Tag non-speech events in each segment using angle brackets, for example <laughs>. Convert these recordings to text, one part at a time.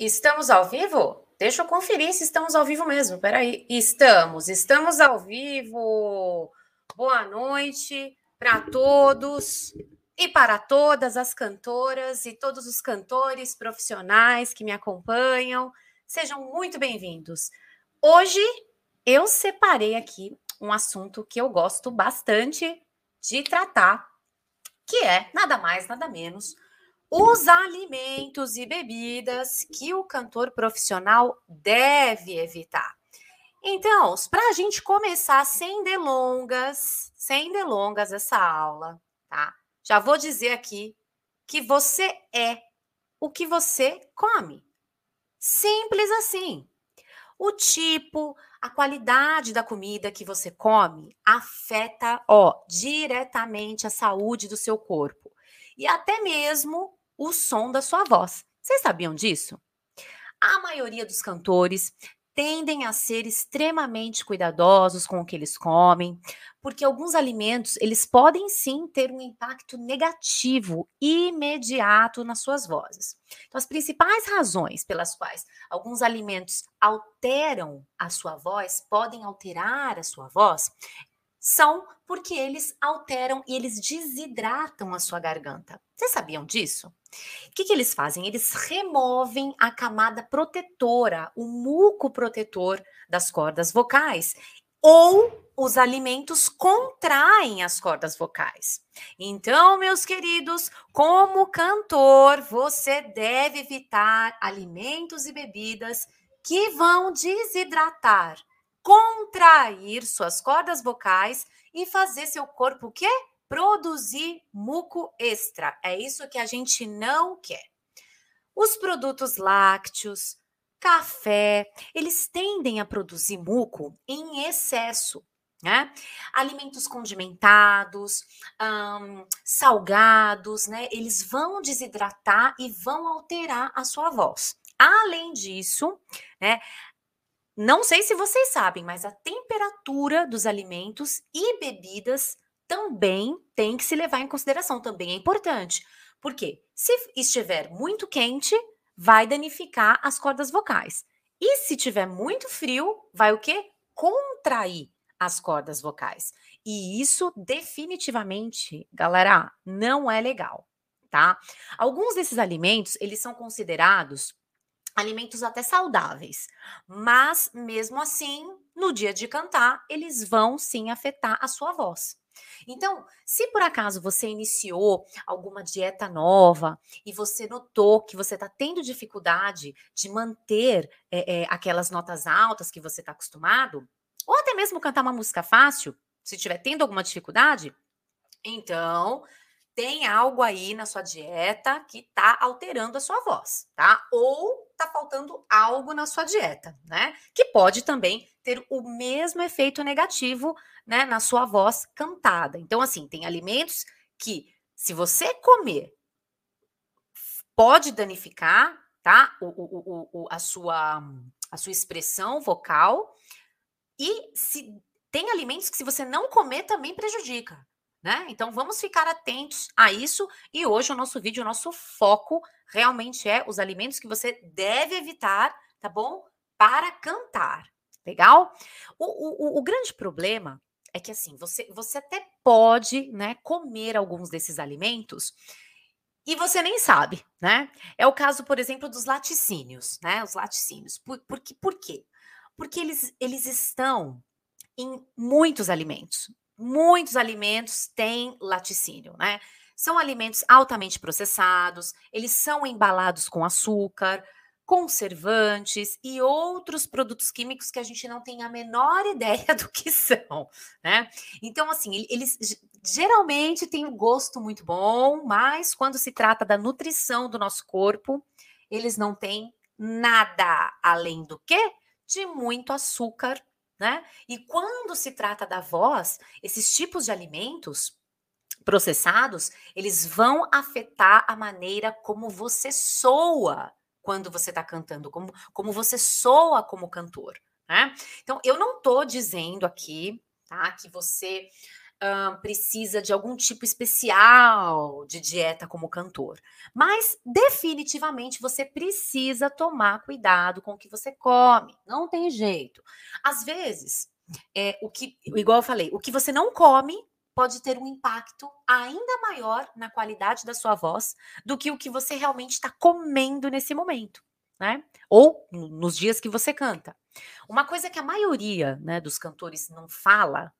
Estamos ao vivo? Deixa eu conferir se estamos ao vivo mesmo. Peraí. Estamos, estamos ao vivo. Boa noite para todos e para todas as cantoras e todos os cantores profissionais que me acompanham. Sejam muito bem-vindos. Hoje eu separei aqui um assunto que eu gosto bastante de tratar, que é nada mais, nada menos os alimentos e bebidas que o cantor profissional deve evitar. Então, para a gente começar sem delongas, sem delongas essa aula, tá? Já vou dizer aqui que você é o que você come. Simples assim. O tipo, a qualidade da comida que você come afeta, ó, diretamente a saúde do seu corpo e até mesmo o som da sua voz. Vocês sabiam disso? A maioria dos cantores tendem a ser extremamente cuidadosos com o que eles comem, porque alguns alimentos, eles podem sim ter um impacto negativo imediato nas suas vozes. Então, as principais razões pelas quais alguns alimentos alteram a sua voz, podem alterar a sua voz, são porque eles alteram e eles desidratam a sua garganta. Vocês sabiam disso? O que, que eles fazem? Eles removem a camada protetora, o muco protetor das cordas vocais, ou os alimentos contraem as cordas vocais. Então, meus queridos, como cantor, você deve evitar alimentos e bebidas que vão desidratar contrair suas cordas vocais e fazer seu corpo o quê? Produzir muco extra. É isso que a gente não quer. Os produtos lácteos, café, eles tendem a produzir muco em excesso. Né? Alimentos condimentados, hum, salgados, né? Eles vão desidratar e vão alterar a sua voz. Além disso, né? Não sei se vocês sabem, mas a temperatura dos alimentos e bebidas também tem que se levar em consideração, também é importante. Porque se estiver muito quente, vai danificar as cordas vocais. E se tiver muito frio, vai o quê? Contrair as cordas vocais. E isso definitivamente, galera, não é legal, tá? Alguns desses alimentos, eles são considerados alimentos até saudáveis, mas mesmo assim, no dia de cantar, eles vão sim afetar a sua voz. Então, se por acaso você iniciou alguma dieta nova e você notou que você está tendo dificuldade de manter é, é, aquelas notas altas que você está acostumado, ou até mesmo cantar uma música fácil, se estiver tendo alguma dificuldade, então tem algo aí na sua dieta que está alterando a sua voz, tá? Ou está faltando algo na sua dieta, né? Que pode também ter o mesmo efeito negativo, né, na sua voz cantada. Então, assim, tem alimentos que, se você comer, pode danificar, tá? O, o, o, a, sua, a sua expressão vocal. E se tem alimentos que, se você não comer, também prejudica. Né? Então vamos ficar atentos a isso. E hoje o nosso vídeo, o nosso foco realmente é os alimentos que você deve evitar, tá bom? Para cantar. Legal? O, o, o grande problema é que assim, você, você até pode né, comer alguns desses alimentos e você nem sabe, né? É o caso, por exemplo, dos laticínios, né? Os laticínios. Por, por, por quê? Porque eles, eles estão em muitos alimentos muitos alimentos têm laticínio, né? São alimentos altamente processados, eles são embalados com açúcar, conservantes e outros produtos químicos que a gente não tem a menor <laughs> ideia do que são, né? Então, assim, eles geralmente têm um gosto muito bom, mas quando se trata da nutrição do nosso corpo, eles não têm nada além do que de muito açúcar né? E quando se trata da voz, esses tipos de alimentos processados, eles vão afetar a maneira como você soa quando você está cantando, como, como você soa como cantor, né? Então, eu não estou dizendo aqui, tá, que você precisa de algum tipo especial de dieta como cantor. Mas definitivamente você precisa tomar cuidado com o que você come. Não tem jeito. Às vezes, é, o que, igual eu falei, o que você não come pode ter um impacto ainda maior na qualidade da sua voz do que o que você realmente está comendo nesse momento, né? Ou nos dias que você canta. Uma coisa que a maioria né, dos cantores não fala,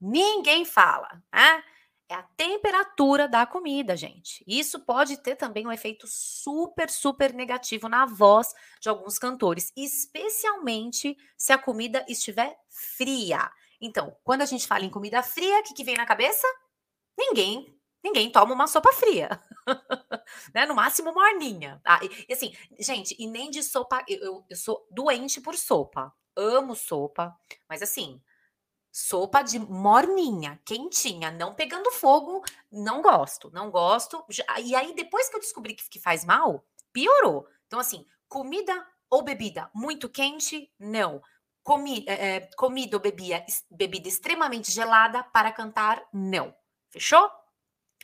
ninguém fala, né? É a temperatura da comida, gente. Isso pode ter também um efeito super, super negativo na voz de alguns cantores, especialmente se a comida estiver fria. Então, quando a gente fala em comida fria, o que, que vem na cabeça? Ninguém, ninguém toma uma sopa fria. <laughs> né? No máximo, morninha. Ah, e, assim, gente, e nem de sopa. Eu, eu, eu sou doente por sopa. Amo sopa, mas assim, sopa de morninha, quentinha, não pegando fogo, não gosto, não gosto. E aí, depois que eu descobri que, que faz mal, piorou. Então, assim, comida ou bebida muito quente, não. Comi, é, comida ou bebida, bebida extremamente gelada para cantar, não. Fechou?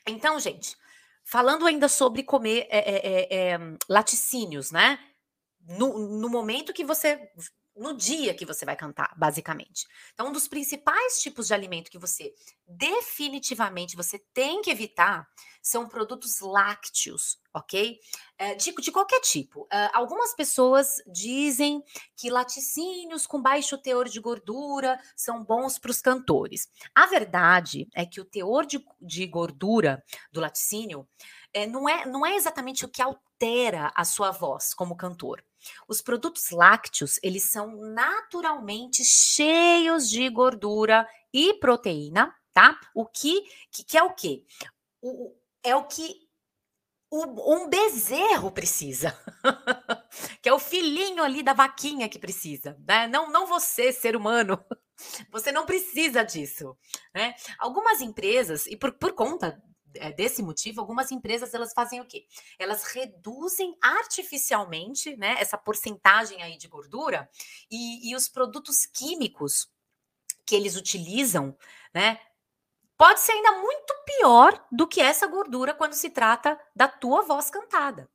Então, gente, falando ainda sobre comer é, é, laticínios, né? No, no momento que você no dia que você vai cantar, basicamente. Então, um dos principais tipos de alimento que você definitivamente você tem que evitar são produtos lácteos, ok? É, de, de, qualquer tipo. Uh, algumas pessoas dizem que laticínios com baixo teor de gordura são bons para os cantores. A verdade é que o teor de, de gordura do laticínio é, não, é, não é exatamente o que altera a sua voz como cantor. Os produtos lácteos, eles são naturalmente cheios de gordura e proteína, tá? O que, que, que é o quê? O, é o que o, um bezerro precisa, <laughs> que é o filhinho ali da vaquinha que precisa, né? Não, não você, ser humano, <laughs> você não precisa disso, né? Algumas empresas, e por, por conta desse motivo, algumas empresas elas fazem o quê? Elas reduzem artificialmente, né, essa porcentagem aí de gordura e, e os produtos químicos que eles utilizam, né, pode ser ainda muito pior do que essa gordura quando se trata da tua voz cantada.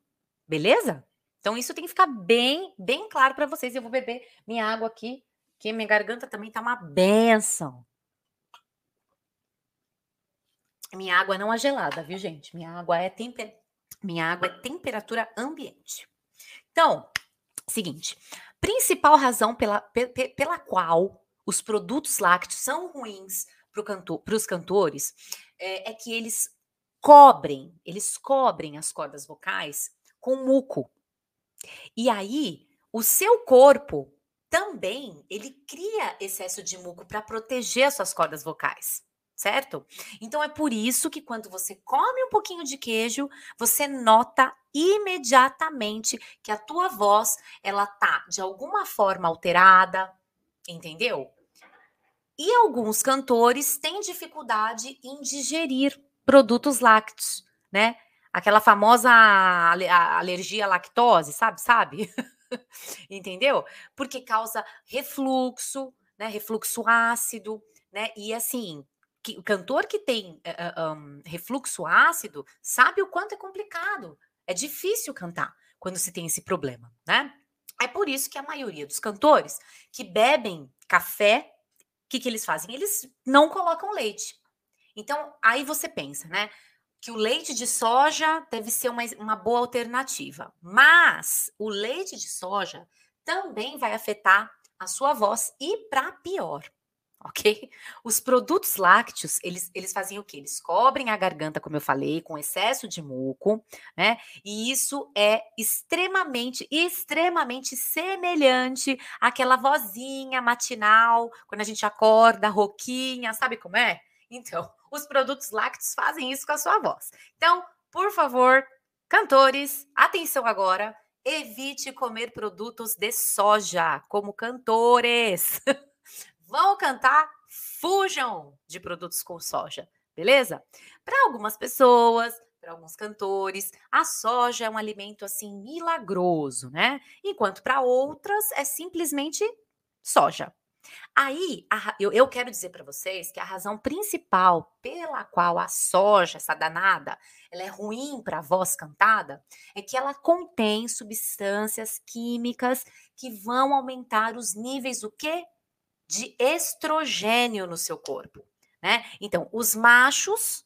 Beleza? Então isso tem que ficar bem, bem claro para vocês. Eu vou beber minha água aqui, que minha garganta também tá uma benção. Minha água não é gelada, viu, gente? Minha água é temper... minha água é temperatura ambiente. Então, seguinte, principal razão pela, pela qual os produtos lácteos são ruins para os cantores é, é que eles cobrem, eles cobrem as cordas vocais com muco. E aí, o seu corpo também, ele cria excesso de muco para proteger as suas cordas vocais certo? Então é por isso que quando você come um pouquinho de queijo, você nota imediatamente que a tua voz ela tá de alguma forma alterada, entendeu? E alguns cantores têm dificuldade em digerir produtos lácteos, né? Aquela famosa alergia à lactose, sabe? Sabe? <laughs> Entendeu? Porque causa refluxo, né? Refluxo ácido, né? E assim, que, o cantor que tem uh, eh, um, eh, refluxo ácido sabe o quanto é complicado. É difícil cantar quando se tem esse problema, né? É por isso que a maioria dos cantores que bebem café, o que, que eles fazem? Eles não colocam leite. Então, aí você pensa, né? Que o leite de soja deve ser uma, uma boa alternativa. Mas o leite de soja também vai afetar a sua voz e para pior ok? Os produtos lácteos, eles, eles fazem o quê? Eles cobrem a garganta, como eu falei, com excesso de muco, né? E isso é extremamente, extremamente semelhante àquela vozinha matinal, quando a gente acorda, roquinha, sabe como é? Então, <laughs> os produtos lácteos fazem isso com a sua voz. Então, por favor, cantores, atenção agora, evite comer produtos de soja como cantores. <laughs> vão cantar, fujam de produtos com soja, beleza? Para algumas pessoas, para alguns cantores, a soja é um alimento assim milagroso, né? Enquanto para outras é simplesmente soja. Aí, a, eu, eu quero dizer para vocês que a razão principal pela qual a soja, essa danada, ela é ruim para a voz cantada, é que ela contém substâncias químicas que vão aumentar os níveis o quê? De estrogênio no seu corpo, né? Então, os machos,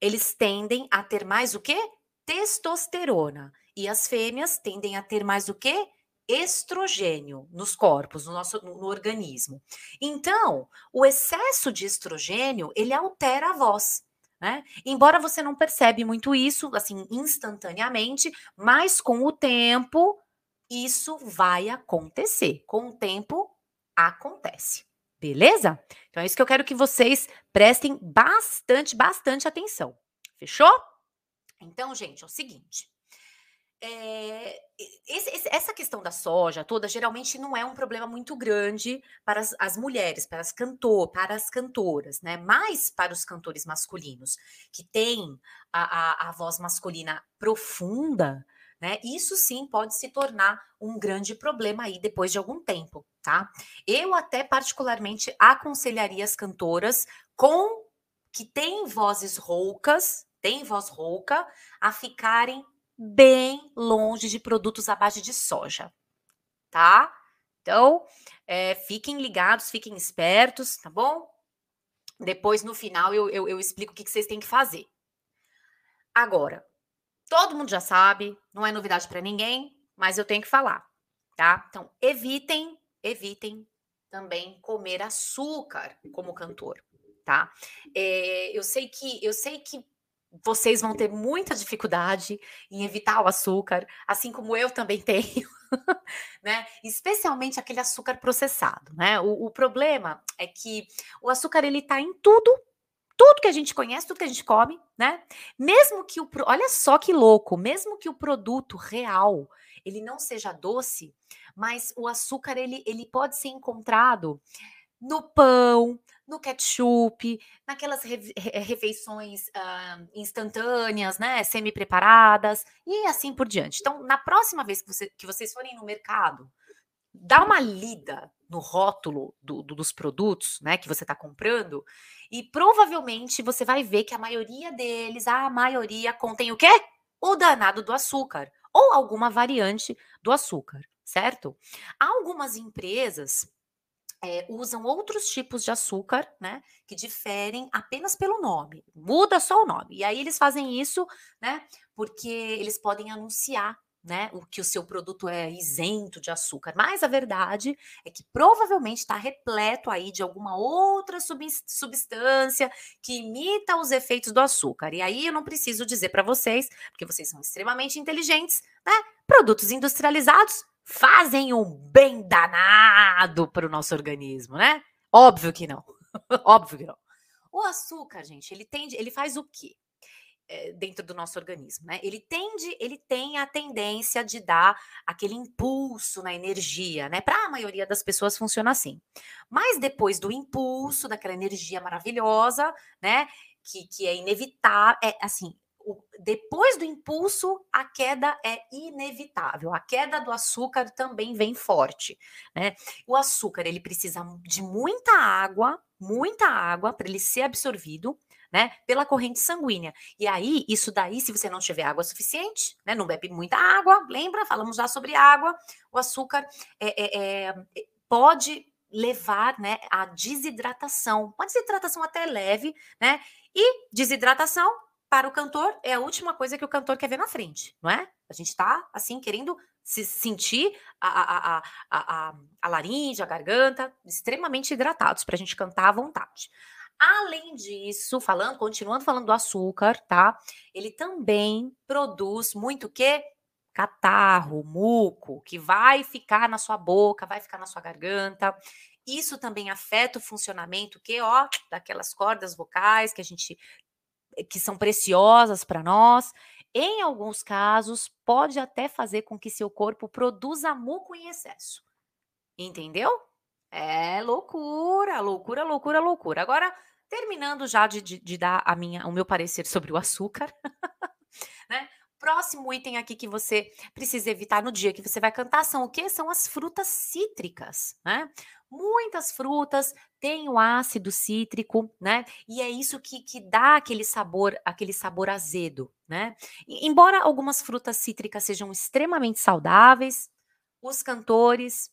eles tendem a ter mais o quê? Testosterona. E as fêmeas tendem a ter mais o quê? estrogênio nos corpos, no nosso no organismo. Então, o excesso de estrogênio, ele altera a voz. Né? Embora você não percebe muito isso, assim, instantaneamente, mas com o tempo isso vai acontecer. Com o tempo acontece. Beleza? Então é isso que eu quero que vocês prestem bastante, bastante atenção. Fechou? Então, gente, é o seguinte. É, esse, essa questão da soja toda geralmente não é um problema muito grande para as, as, mulheres, para as cantor, para as cantoras, né? Mas para os cantores masculinos que têm a, a, a voz masculina profunda, né? Isso sim pode se tornar um grande problema aí depois de algum tempo, tá? Eu até particularmente aconselharia as cantoras com que têm vozes roucas, têm voz rouca, a ficarem bem longe de produtos à base de soja, tá? Então, é, fiquem ligados, fiquem espertos, tá bom? Depois, no final, eu, eu, eu explico o que, que vocês têm que fazer. Agora, todo mundo já sabe, não é novidade para ninguém, mas eu tenho que falar, tá? Então, evitem, evitem também comer açúcar como cantor, tá? É, eu sei que eu sei que vocês vão ter muita dificuldade em evitar o açúcar, assim como eu também <laughs> tenho, né? Especialmente aquele açúcar processado, né? O, o problema é que o açúcar ele tá em tudo, tudo que a gente conhece, tudo que a gente come, né? Mesmo que o, olha só que louco, mesmo que o produto real ele não seja doce, mas o açúcar ele, ele pode ser encontrado no pão, no ketchup, naquelas refeições uh, instantâneas, né, semi-preparadas e assim por diante. Então, na próxima vez que, você, que vocês forem no mercado, dá uma lida no rótulo do, do, dos produtos, né, que você está comprando e provavelmente você vai ver que a maioria deles, a maioria contém o quê? O danado do açúcar ou alguma variante do açúcar, certo? Algumas empresas é, usam outros tipos de açúcar, né? Que diferem apenas pelo nome. Muda só o nome. E aí eles fazem isso, né? Porque eles podem anunciar né, o que o seu produto é isento de açúcar, mas a verdade é que provavelmente está repleto aí de alguma outra substância que imita os efeitos do açúcar. E aí eu não preciso dizer para vocês, porque vocês são extremamente inteligentes, né? Produtos industrializados fazem um bem danado para o nosso organismo, né? Óbvio que não. <laughs> Óbvio que não. O açúcar, gente, ele tende, ele faz o quê? É, dentro do nosso organismo, né? Ele tende, ele tem a tendência de dar aquele impulso na energia, né? Para a maioria das pessoas funciona assim. Mas depois do impulso, daquela energia maravilhosa, né? Que, que é inevitável, é assim, depois do impulso, a queda é inevitável. A queda do açúcar também vem forte, né? O açúcar, ele precisa de muita água, muita água para ele ser absorvido, né, pela corrente sanguínea. E aí, isso daí, se você não tiver água suficiente, né, não bebe muita água, lembra? Falamos já sobre água. O açúcar é, é, é, pode levar, né, à desidratação. Uma desidratação até leve, né? E desidratação para o cantor, é a última coisa que o cantor quer ver na frente, não é? A gente está, assim, querendo se sentir a, a, a, a, a laringe, a garganta, extremamente hidratados para a gente cantar à vontade. Além disso, falando, continuando falando do açúcar, tá? Ele também produz muito o quê? Catarro, muco, que vai ficar na sua boca, vai ficar na sua garganta. Isso também afeta o funcionamento que, ó, daquelas cordas vocais que a gente que são preciosas para nós. Em alguns casos, pode até fazer com que seu corpo produza muco em excesso. Entendeu? É loucura, loucura, loucura, loucura. Agora, terminando já de, de, de dar a minha, o meu parecer sobre o açúcar, <laughs> né? Próximo item aqui que você precisa evitar no dia que você vai cantar são o que? São as frutas cítricas, né? Muitas frutas têm o ácido cítrico, né? E é isso que, que dá aquele sabor, aquele sabor azedo, né? E, embora algumas frutas cítricas sejam extremamente saudáveis, os cantores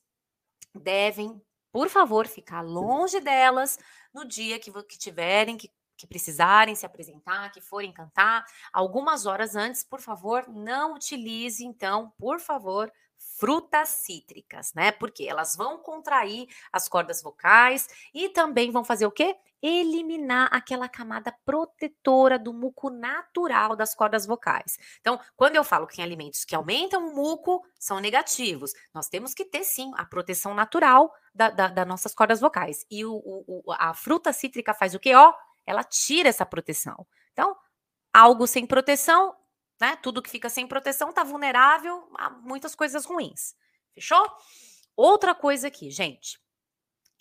devem, por favor, ficar longe delas no dia que, que tiverem que que precisarem se apresentar, que forem cantar, algumas horas antes, por favor, não utilize, então, por favor, frutas cítricas, né? Porque elas vão contrair as cordas vocais e também vão fazer o quê? Eliminar aquela camada protetora do muco natural das cordas vocais. Então, quando eu falo que tem alimentos que aumentam o muco, são negativos. Nós temos que ter, sim, a proteção natural das da, da nossas cordas vocais. E o, o, a fruta cítrica faz o quê? Ó, ela tira essa proteção. Então, algo sem proteção, né? Tudo que fica sem proteção está vulnerável a muitas coisas ruins. Fechou? Outra coisa aqui, gente.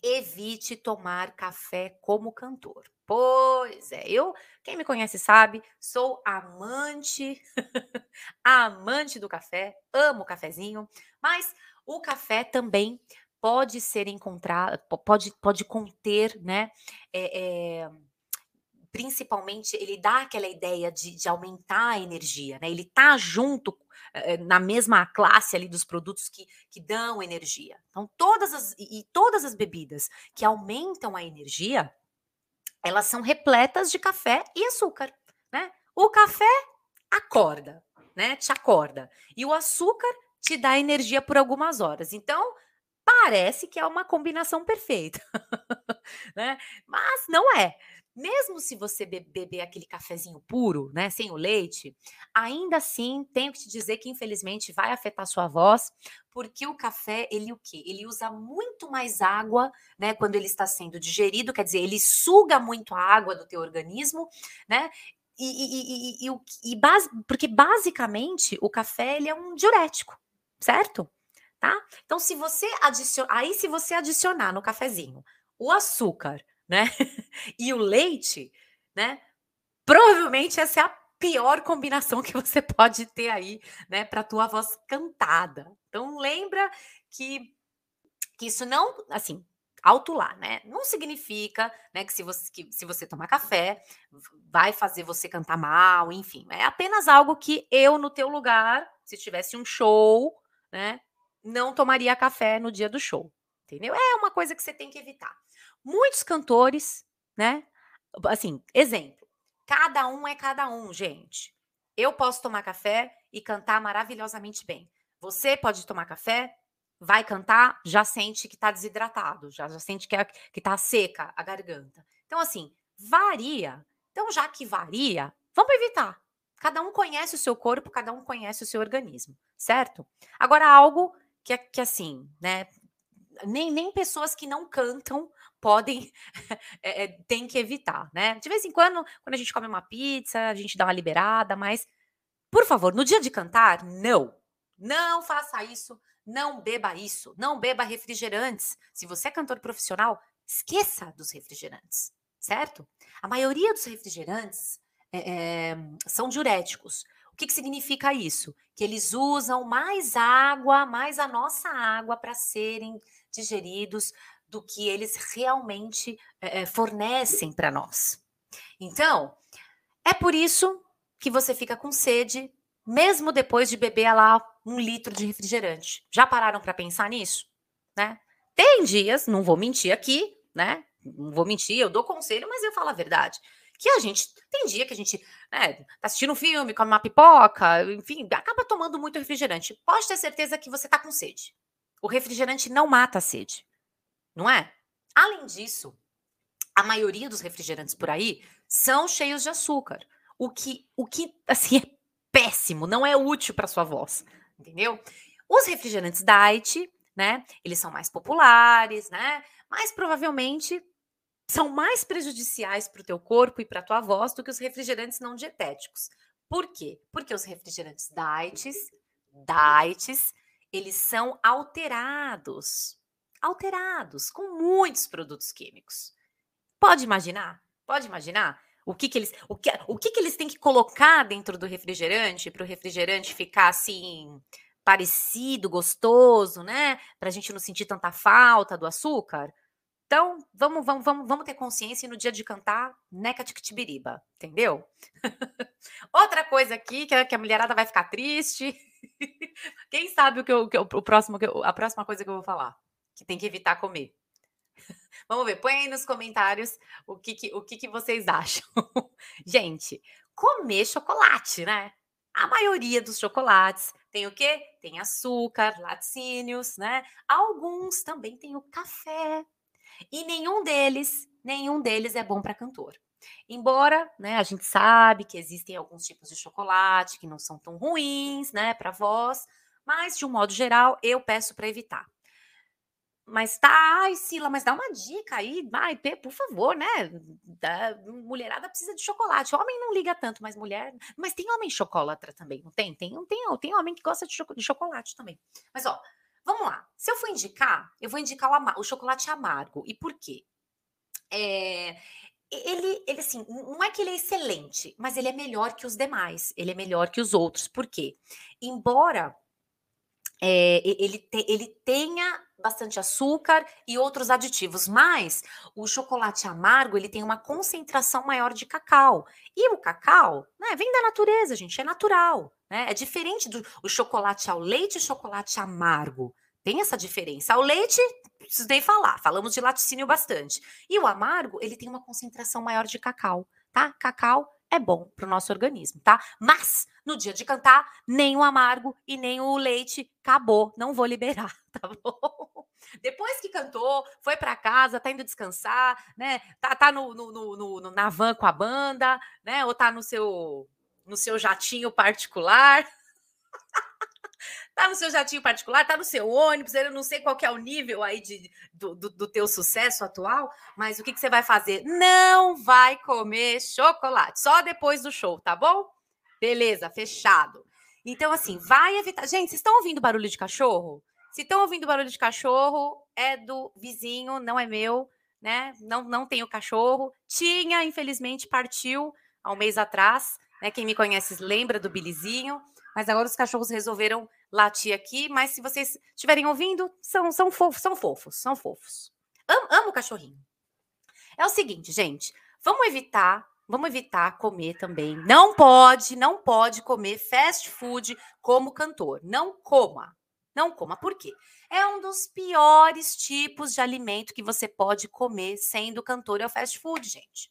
Evite tomar café como cantor. Pois é, eu, quem me conhece sabe, sou amante, <laughs> amante do café, amo cafezinho, mas o café também pode ser encontrado, pode, pode conter, né? É, é, principalmente, ele dá aquela ideia de, de aumentar a energia, né? Ele tá junto eh, na mesma classe ali dos produtos que, que dão energia. Então, todas as e todas as bebidas que aumentam a energia, elas são repletas de café e açúcar, né? O café acorda, né? Te acorda. E o açúcar te dá energia por algumas horas. Então, parece que é uma combinação perfeita, <laughs> né? Mas não é mesmo se você beber aquele cafezinho puro, né, sem o leite, ainda assim tenho que te dizer que infelizmente vai afetar sua voz, porque o café, ele o quê? Ele usa muito mais água, né, quando ele está sendo digerido, quer dizer, ele suga muito a água do teu organismo, né? E, e, e, e base, porque basicamente o café ele é um diurético, certo? Tá? Então, se você adicionar, aí se você adicionar no cafezinho o açúcar, né? <laughs> e o leite, né? Provavelmente essa é a pior combinação que você <laughs> pode ter aí, né, para tua voz cantada. Então lembra que que isso não, assim, alto lá, né? Não significa, né, que se você que, se você tomar café vai fazer você cantar mal, enfim, é apenas algo que eu no teu lugar, se tivesse um show, né, não tomaria café no dia do show, entendeu? É uma coisa que você tem que evitar. Muitos cantores, né? Assim, exemplo. Cada um é cada um, gente. Eu posso tomar café e cantar maravilhosamente bem. Você pode tomar café, vai cantar, já sente que está desidratado, já, já sente que, é, que tá seca a garganta. Então, assim, varia. Então, já que varia, vamos evitar. Cada um conhece o seu corpo, cada um conhece o seu organismo, certo? Agora, algo que, é, que assim, né? Nem, nem pessoas que não cantam podem, é, <laughs> tem que evitar, né? De vez em quando, quando a gente come uma pizza, a gente dá uma liberada, mas, por favor, no dia de cantar, não. Não faça isso, não beba isso, não beba refrigerantes. Se você é cantor profissional, esqueça dos refrigerantes, certo? A maioria dos refrigerantes é, é, são diuréticos. O que, que significa isso? Que eles usam mais água, mais a nossa água para serem digeridos do que eles realmente é, fornecem para nós. Então, é por isso que você fica com sede, mesmo depois de beber lá um litro de refrigerante. Já pararam para pensar nisso? Né? Tem dias, não vou mentir aqui, né? Não vou mentir, eu dou conselho, mas eu falo a verdade. Que a gente tem dia que a gente né, tá assistindo um filme, come uma pipoca, enfim, acaba tomando muito refrigerante. Pode ter certeza que você tá com sede. O refrigerante não mata a sede não é? Além disso, a maioria dos refrigerantes por aí são cheios de açúcar, o que, o que assim, é péssimo, não é útil para sua voz, entendeu? Os refrigerantes diet, né, eles são mais populares, né, mas provavelmente são mais prejudiciais para o teu corpo e para a tua voz do que os refrigerantes não dietéticos. Por quê? Porque os refrigerantes diets, diets, eles são alterados alterados com muitos produtos químicos. Pode imaginar? Pode imaginar? O que, que eles, o que, o que, que eles têm que colocar dentro do refrigerante para o refrigerante ficar assim parecido, gostoso, né? Para a gente não sentir tanta falta do açúcar. Então, vamos, vamos, vamos, vamos ter consciência e no dia de cantar, neca tictibiriba, entendeu? <laughs> Outra coisa aqui que a, que a mulherada vai ficar triste. <laughs> Quem sabe o que, eu, que eu, o próximo, a próxima coisa que eu vou falar? Que tem que evitar comer. <laughs> Vamos ver, põe aí nos comentários o que, que o que, que vocês <laughs> acham. Gente, comer chocolate, né? A maioria dos chocolates tem o quê? Tem açúcar, laticínios, né? Alguns também tem o café. E nenhum deles, nenhum deles é bom para cantor. Embora, né, a gente sabe que existem alguns tipos de chocolate que não são tão ruins, né, para voz, mas de um modo geral, eu peço para evitar. Mas tá, ai, Sila, mas dá uma dica aí, vai, por favor, né? Da, mulherada precisa de chocolate. Homem não liga tanto, mas mulher. Mas tem homem chocolatra também, não tem? Tem, tem, tem homem que gosta de, cho de chocolate também. Mas, ó, vamos lá. Se eu for indicar, eu vou indicar o, o chocolate amargo. E por quê? É, ele, ele, assim, não é que ele é excelente, mas ele é melhor que os demais. Ele é melhor que os outros. Por quê? Embora é, ele, te, ele tenha bastante açúcar e outros aditivos, mas o chocolate amargo ele tem uma concentração maior de cacau. E o cacau, né, vem da natureza, gente, é natural, né? É diferente do o chocolate ao leite e chocolate amargo. Tem essa diferença. O leite, preciso nem falar, falamos de laticínio bastante. E o amargo, ele tem uma concentração maior de cacau, tá? Cacau é bom para o nosso organismo, tá? Mas no dia de cantar, nem o amargo e nem o leite acabou, não vou liberar, <laughs> tá bom? Depois que cantou, foi para casa, tá indo descansar, né? Tá, tá no, no, no, no, na van com a banda, né? Ou tá no seu no seu jatinho particular. <laughs> tá no seu jatinho particular, tá no seu ônibus, eu não sei qual é o nível aí de, do, do, do teu sucesso atual, mas o que, que você vai fazer? Não vai comer chocolate, só depois do show, tá bom? Beleza, fechado. Então, assim, vai evitar. Gente, vocês estão ouvindo barulho de cachorro? Se estão ouvindo barulho de cachorro, é do vizinho, não é meu, né? Não, não tenho cachorro. Tinha, infelizmente, partiu há um mês atrás. Né? Quem me conhece lembra do Bilizinho, mas agora os cachorros resolveram latir aqui. Mas se vocês estiverem ouvindo, são, são fofos, são fofos, são fofos. Amo, amo o cachorrinho. É o seguinte, gente, vamos evitar Vamos evitar comer também. Não pode, não pode comer fast food como cantor. Não coma. Não coma. Por quê? É um dos piores tipos de alimento que você pode comer sendo cantor é o fast food, gente.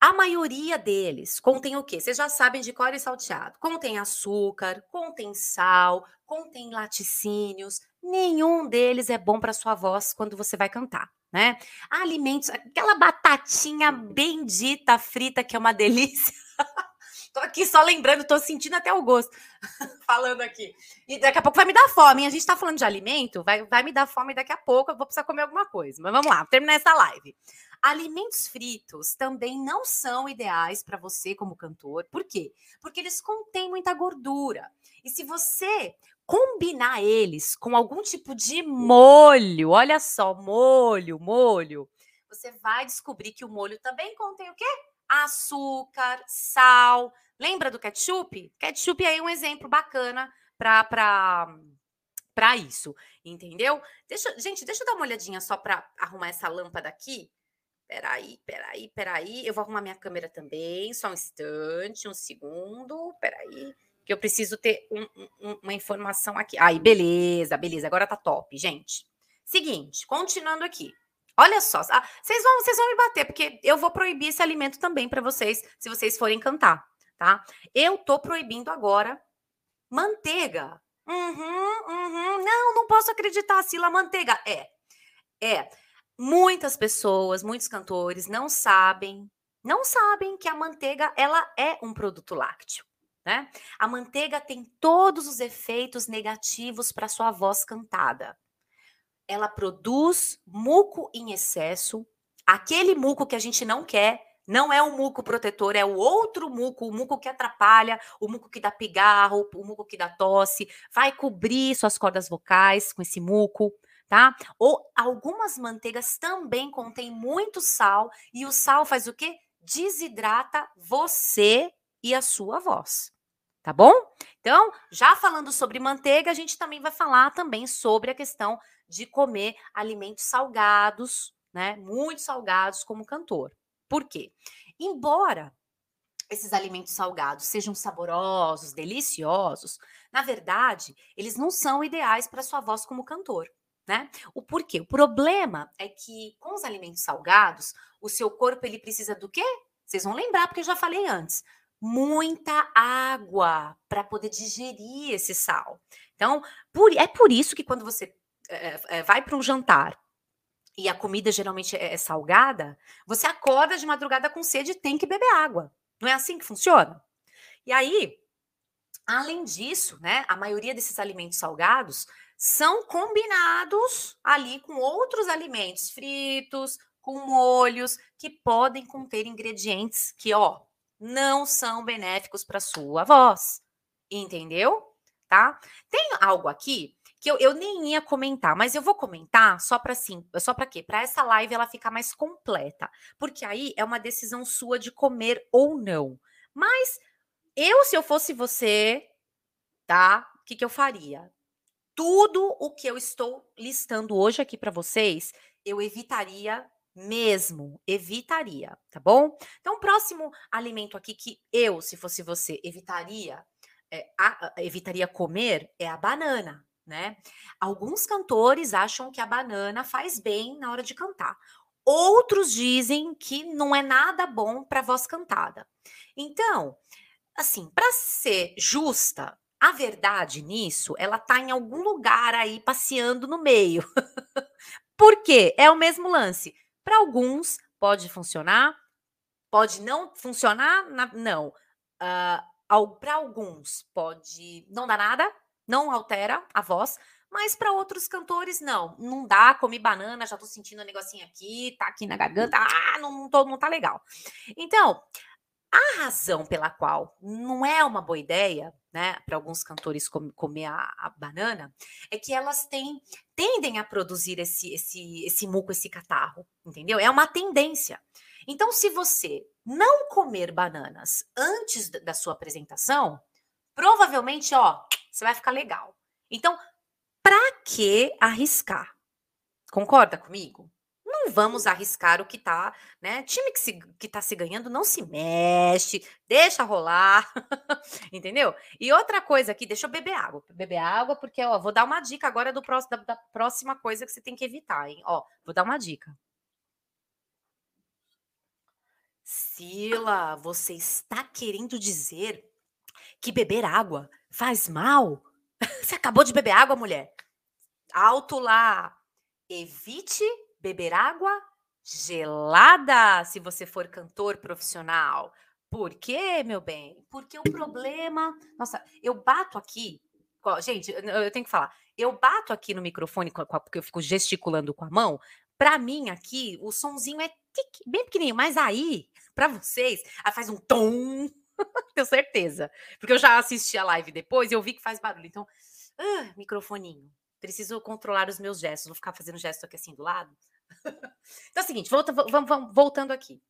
A maioria deles contém o quê? Vocês já sabem de cor e salteado. Contém açúcar, contém sal, contém laticínios. Nenhum deles é bom para sua voz quando você vai cantar né? Alimentos, aquela batatinha bendita frita que é uma <laughs> delícia. tô aqui só lembrando, tô sentindo até o gosto <laughs> falando aqui. E daqui a pouco vai me dar fome. A gente tá falando de alimento, vai, vai me dar fome daqui a pouco, eu vou precisar comer alguma coisa. Mas vamos lá, terminar essa live. Alimentos fritos também não são ideais para você como cantor. Por quê? Porque eles contêm muita gordura. E se você combinar eles com algum tipo de molho, olha só, molho, molho, você vai descobrir que o molho também contém o quê? Açúcar, sal. Lembra do ketchup? Ketchup é um exemplo bacana para para isso, entendeu? Deixa, gente, deixa eu dar uma olhadinha só para arrumar essa lâmpada aqui. Peraí, peraí, peraí. Eu vou arrumar minha câmera também. Só um instante, um segundo. Peraí que eu preciso ter um, um, uma informação aqui. Aí, beleza, beleza, agora tá top, gente. Seguinte, continuando aqui. Olha só, ah, vocês vão, vocês vão me bater, porque eu vou proibir esse alimento também para vocês, se vocês forem cantar, tá? Eu tô proibindo agora manteiga. Uhum, uhum. Não, não posso acreditar, Sila, manteiga. É, é. Muitas pessoas, muitos cantores não sabem, não sabem que a manteiga, ela é um produto lácteo. Né? A manteiga tem todos os efeitos negativos para sua voz cantada. Ela produz muco em excesso, aquele muco que a gente não quer, não é o muco protetor, é o outro muco, o muco que atrapalha, o muco que dá pigarro, o muco que dá tosse, vai cobrir suas cordas vocais com esse muco, tá? Ou algumas manteigas também contêm muito sal e o sal faz o quê? desidrata você e a sua voz. Tá bom? Então, já falando sobre manteiga, a gente também vai falar também sobre a questão de comer alimentos salgados, né? Muito salgados como cantor. Por quê? Embora esses alimentos salgados sejam saborosos, deliciosos, na verdade, eles não são ideais para sua voz como cantor. Né? O porquê? O problema é que com os alimentos salgados, o seu corpo ele precisa do quê? Vocês vão lembrar porque eu já falei antes. Muita água para poder digerir esse sal. Então, por, é por isso que quando você é, é, vai para um jantar e a comida geralmente é, é salgada, você acorda de madrugada com sede e tem que beber água. Não é assim que funciona? E aí, além disso, né, a maioria desses alimentos salgados são combinados ali com outros alimentos fritos, com molhos que podem conter ingredientes que, ó, não são benéficos para sua voz. Entendeu? Tá? Tem algo aqui que eu, eu nem ia comentar, mas eu vou comentar só para assim, só para quê? Para essa live ela ficar mais completa, porque aí é uma decisão sua de comer ou não. Mas eu, se eu fosse você, tá? O que, que eu faria? Tudo o que eu estou listando hoje aqui para vocês, eu evitaria mesmo, evitaria, tá bom? Então, o próximo alimento aqui que eu, se fosse você, evitaria, é, a, evitaria comer é a banana né? Alguns cantores acham que a banana faz bem na hora de cantar. Outros dizem que não é nada bom para voz cantada. Então, assim, para ser justa, a verdade nisso, ela tá em algum lugar aí passeando no meio. <laughs> Por quê? É o mesmo lance. Para alguns pode funcionar, pode não funcionar, não. Uh, para alguns pode não dar nada, não altera a voz, mas para outros cantores, não. Não dá, comi banana, já tô sentindo um negocinho aqui, tá aqui na garganta, ah, não, não, tô, não tá legal. Então, a razão pela qual não é uma boa ideia, né, para alguns cantores com, comer a, a, banana, é que elas têm, tendem a produzir esse, esse, esse muco, esse catarro, entendeu? É uma tendência. Então, se você não comer bananas antes da sua apresentação, provavelmente, ó, você vai ficar legal. Então, para que arriscar? Concorda comigo? Vamos arriscar o que tá, né? Time que, se, que tá se ganhando não se mexe, deixa rolar, <laughs> entendeu? E outra coisa aqui, deixa eu beber água. Beber água, porque, ó, vou dar uma dica agora do próximo, da, da próxima coisa que você tem que evitar, hein? Ó, vou dar uma dica. Sila, você está querendo dizer que beber água faz mal? <laughs> Você acabou de beber água, mulher? Alto lá. Evite beber água gelada se você for cantor profissional. Por quê, meu bem? Porque o problema. Nossa, eu bato aqui. Gente, eu tenho que falar. Eu bato aqui no microfone porque eu fico gesticulando com a mão. Para mim, aqui, o sonzinho é bem pequenininho, mas aí, para vocês, faz um tom <laughs> Tenho certeza. Porque eu já assisti a live depois e eu vi que faz barulho. Então, uh, microfoninho. Preciso controlar os meus gestos. Vou ficar fazendo gesto aqui assim do lado. <laughs> então é o seguinte, volta, vamos, vamos, voltando aqui.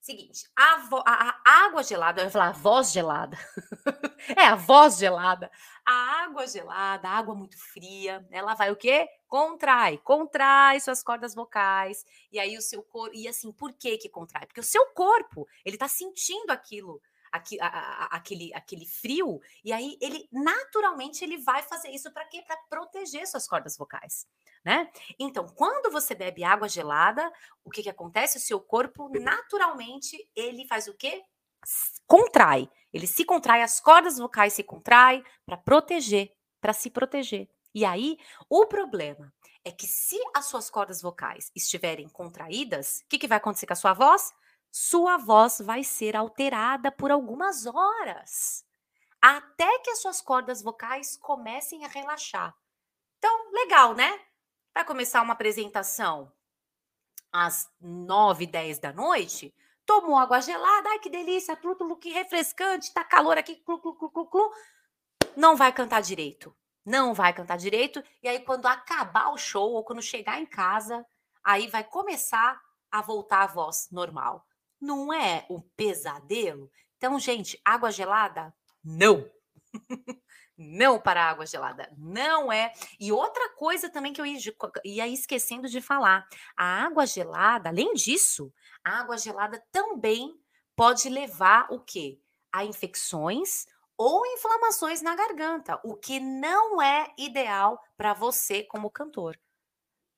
Seguinte, a, a, a, água gelada, eu ia falar a voz gelada. <laughs> é, a voz gelada. A água gelada, a água muito fria, ela vai o quê? Contrai, contrai suas cordas vocais. E aí o seu corpo. E assim, por que que contrai? Porque o seu corpo, ele tá sentindo aquilo aqui, a, a, aquele, aquele frio, e aí ele naturalmente ele vai fazer isso para quê? Para proteger suas cordas vocais, né? Então, quando você bebe água gelada, o que, que acontece? O seu corpo naturalmente ele faz o quê? Contrai. Ele se contrai, as cordas vocais se contraem para proteger, para se proteger. E aí, o problema é que se as suas cordas vocais estiverem contraídas, o que, que vai acontecer com a sua voz? Sua voz vai ser alterada por algumas horas, até que as suas cordas vocais comecem a relaxar. Então, legal, né? Vai começar uma apresentação às 9, 10 da noite, tomou água gelada, ai que delícia, tlu, tlu, que refrescante, tá calor aqui, clu, clu, clu, clu, clu. Não vai cantar direito. Não vai cantar direito. E aí, quando acabar o show, ou quando chegar em casa, aí vai começar a voltar a voz normal. Não é um pesadelo? Então, gente, água gelada? Não. <laughs> não para água gelada. Não é. E outra coisa também que eu ia, esquecendo de falar: a água gelada, além disso, a água gelada também pode levar o quê? A infecções ou inflamações na garganta, o que não é ideal para você como cantor.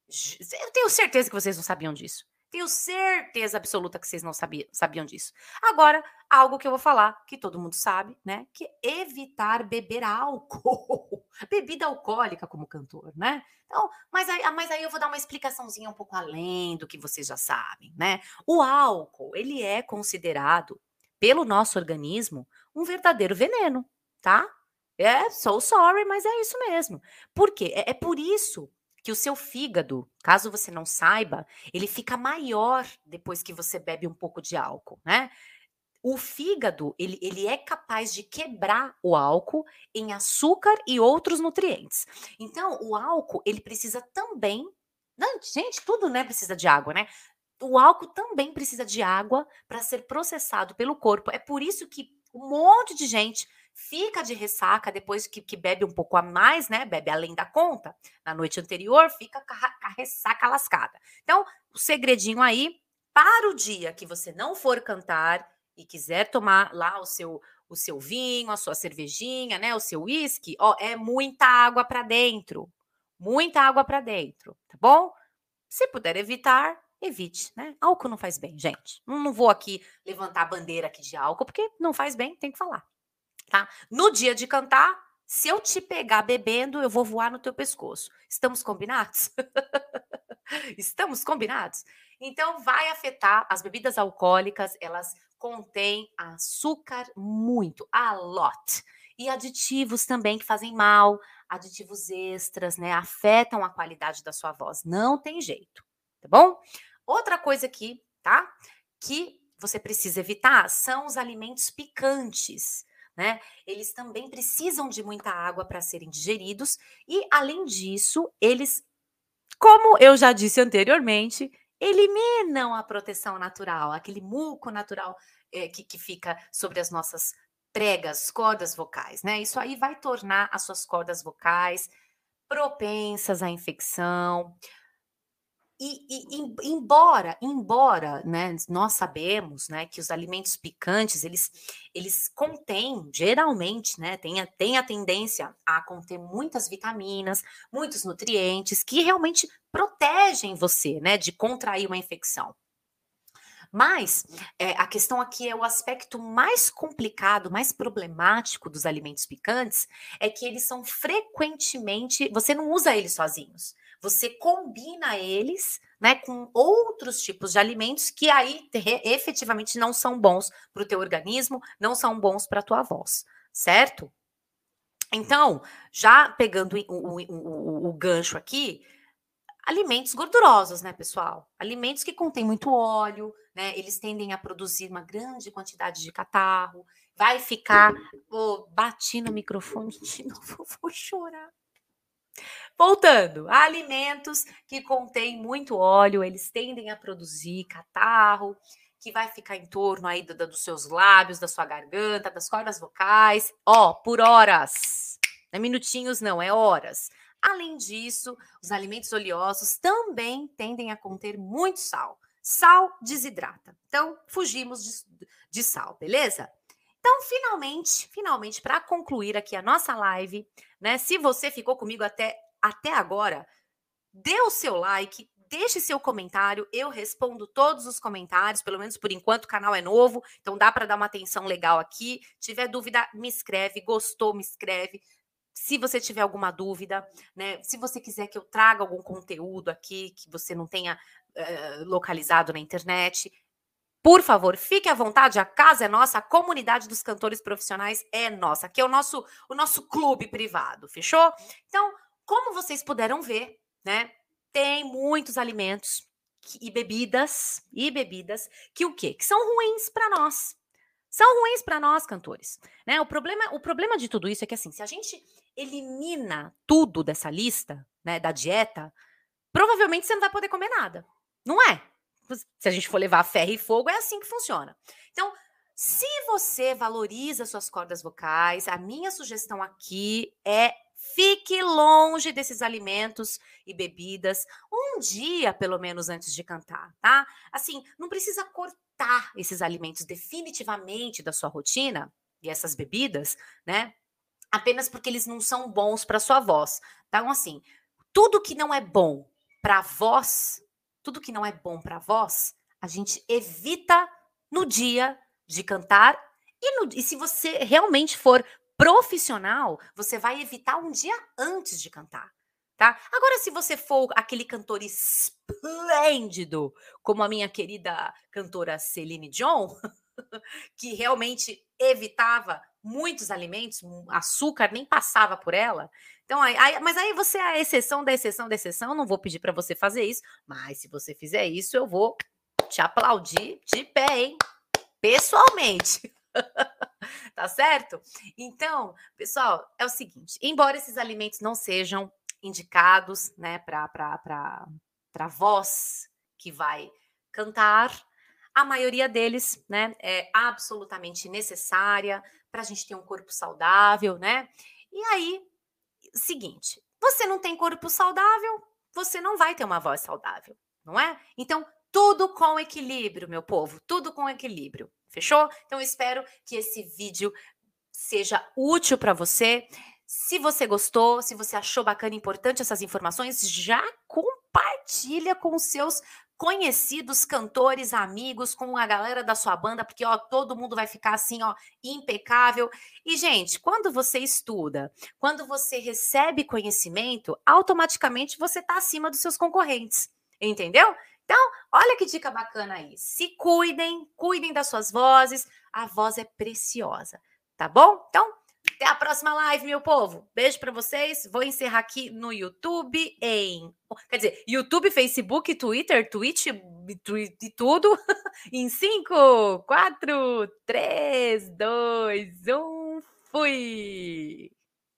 Eu tenho certeza que vocês não sabiam disso. Tenho certeza absoluta que vocês não sabiam, sabiam disso. Agora, algo que eu vou falar, que todo mundo sabe, né? Que é evitar beber álcool. <laughs> Bebida alcoólica como cantor, né? Então, mas aí, mas aí eu vou dar uma explicaçãozinha um pouco além do que vocês já sabem, né? O álcool, ele é considerado pelo nosso organismo um verdadeiro veneno, tá? É, so sorry, mas é isso mesmo. Por quê? É, é por isso que o seu fígado, caso você não saiba, ele fica maior depois que você bebe um pouco de álcool, né? O fígado, ele, ele é capaz de quebrar o álcool em açúcar e outros nutrientes. Então, o álcool, ele precisa também. Não, gente, tudo né, precisa de água, né? o álcool também precisa de água para ser processado pelo corpo. É por isso que um monte de gente fica de ressaca depois que, que, bebe um pouco a mais, né? Bebe além da conta. Na noite anterior, fica com a, ressaca lascada. Então, o segredinho aí, para o dia que você não for cantar e quiser tomar lá o seu o seu vinho, a sua cervejinha, né, o seu uísque, ó, é muita água para dentro. Muita água para dentro, tá bom? Se puder evitar, evite, né? Álcool não faz bem, gente. Não, não vou aqui levantar a bandeira aqui de álcool, porque não faz bem, tem que falar, tá? No dia de cantar, se eu te pegar bebendo, eu vou voar no teu pescoço. Estamos combinados? <laughs> Estamos combinados? Então, vai afetar as bebidas alcoólicas, elas contêm açúcar muito, a lot. E aditivos também que fazem mal, aditivos extras, né? Afetam a qualidade da sua voz. Não tem jeito, tá bom? Outra coisa aqui, tá? Que você precisa evitar são os alimentos picantes. Né? Eles também precisam de muita água para serem digeridos e, além disso, eles, como eu já disse anteriormente, eliminam a proteção natural, aquele muco natural é, que, que fica sobre as nossas pregas, cordas vocais, né? Isso aí vai tornar as suas cordas vocais propensas à infecção, e, e, embora, embora, né, nós sabemos, né, que os alimentos picantes, eles, eles contêm, geralmente, né, tem a, tem a tendência a conter muitas vitaminas, muitos nutrientes que realmente protegem você, né, de contrair uma infecção. Mas é, a questão aqui é o aspecto mais complicado, mais problemático dos alimentos picantes, é que eles são frequentemente, você não usa eles sozinhos você combina eles né, com outros tipos de alimentos que aí efetivamente não são bons para o teu organismo, não são bons para a tua voz, certo? Então, já pegando o, o, o, o gancho aqui, alimentos gordurosos, né, pessoal? Alimentos que contêm muito óleo, né? Eles tendem a produzir uma grande quantidade de catarro. Vai ficar. Oh, bati no microfone de <laughs> novo, vou chorar. Voltando, alimentos que contêm muito óleo, eles tendem a produzir catarro, que vai ficar em torno aí do, do, dos seus lábios, da sua garganta, das cordas vocais, ó, por horas. Não é minutinhos, não, é horas. Além disso, os alimentos oleosos também tendem a conter muito sal. Sal desidrata. Então, fugimos de, de sal, beleza? Então, finalmente, finalmente, para concluir aqui a nossa live, né? Se você ficou comigo até, até agora, dê o seu like, deixe seu comentário, eu respondo todos os comentários, pelo menos por enquanto o canal é novo, então dá para dar uma atenção legal aqui. Tiver dúvida, me escreve, gostou, me escreve. Se você tiver alguma dúvida, né? Se você quiser que eu traga algum conteúdo aqui que você não tenha uh, localizado na internet, por favor, fique à vontade, a casa é nossa, a comunidade dos cantores profissionais é nossa. Aqui é o nosso, o nosso clube privado, fechou? Então, como vocês puderam ver, né? Tem muitos alimentos e bebidas e bebidas que o quê? Que são ruins para nós. São ruins para nós, cantores. Né? O, problema, o problema de tudo isso é que, assim, se a gente elimina tudo dessa lista, né, da dieta, provavelmente você não vai poder comer nada. Não é? se a gente for levar ferro e fogo, é assim que funciona. Então, se você valoriza suas cordas vocais, a minha sugestão aqui é fique longe desses alimentos e bebidas um dia, pelo menos, antes de cantar, tá? Assim, não precisa cortar esses alimentos definitivamente da sua rotina e essas bebidas, né? Apenas porque eles não são bons para sua voz. Então, assim, tudo que não é bom para a voz, tudo que não é bom para a voz, a gente evita no dia de cantar. E, no, e se você realmente for profissional, você vai evitar um dia antes de cantar. Tá? Agora, se você for aquele cantor esplêndido, como a minha querida cantora Celine Dion, <laughs> que realmente evitava muitos alimentos, açúcar nem passava por ela. Então, aí, aí, mas aí você é a exceção da exceção da exceção. Não vou pedir para você fazer isso, mas se você fizer isso, eu vou te aplaudir de pé, hein? Pessoalmente. <laughs> <laughs> tá certo? Então, pessoal, é o seguinte: embora esses alimentos não sejam indicados, né, para voz que vai cantar, a maioria deles, né, é absolutamente necessária para a gente ter um corpo saudável, né? E aí, seguinte, você não tem corpo saudável, você não vai ter uma voz saudável, não é? Então, tudo com equilíbrio, meu povo, tudo com equilíbrio. Fechou? Então, espero que esse vídeo seja útil para você. Se você gostou, se você achou bacana e importante essas informações, já compartilha com os seus conhecidos, cantores, amigos, com a galera da sua banda, porque ó, todo mundo vai ficar assim, ó, impecável. E gente, quando você estuda, quando você recebe conhecimento, automaticamente você está acima dos seus concorrentes, entendeu? Então, olha que dica bacana aí. Se cuidem, cuidem das suas vozes. A voz é preciosa, tá bom? Então, até a próxima live, meu povo. Beijo para vocês. Vou encerrar aqui no YouTube em. Quer dizer, YouTube, Facebook, Twitter, Twitch e tudo. <laughs> em 5, 4, 3, 2, 1. Fui!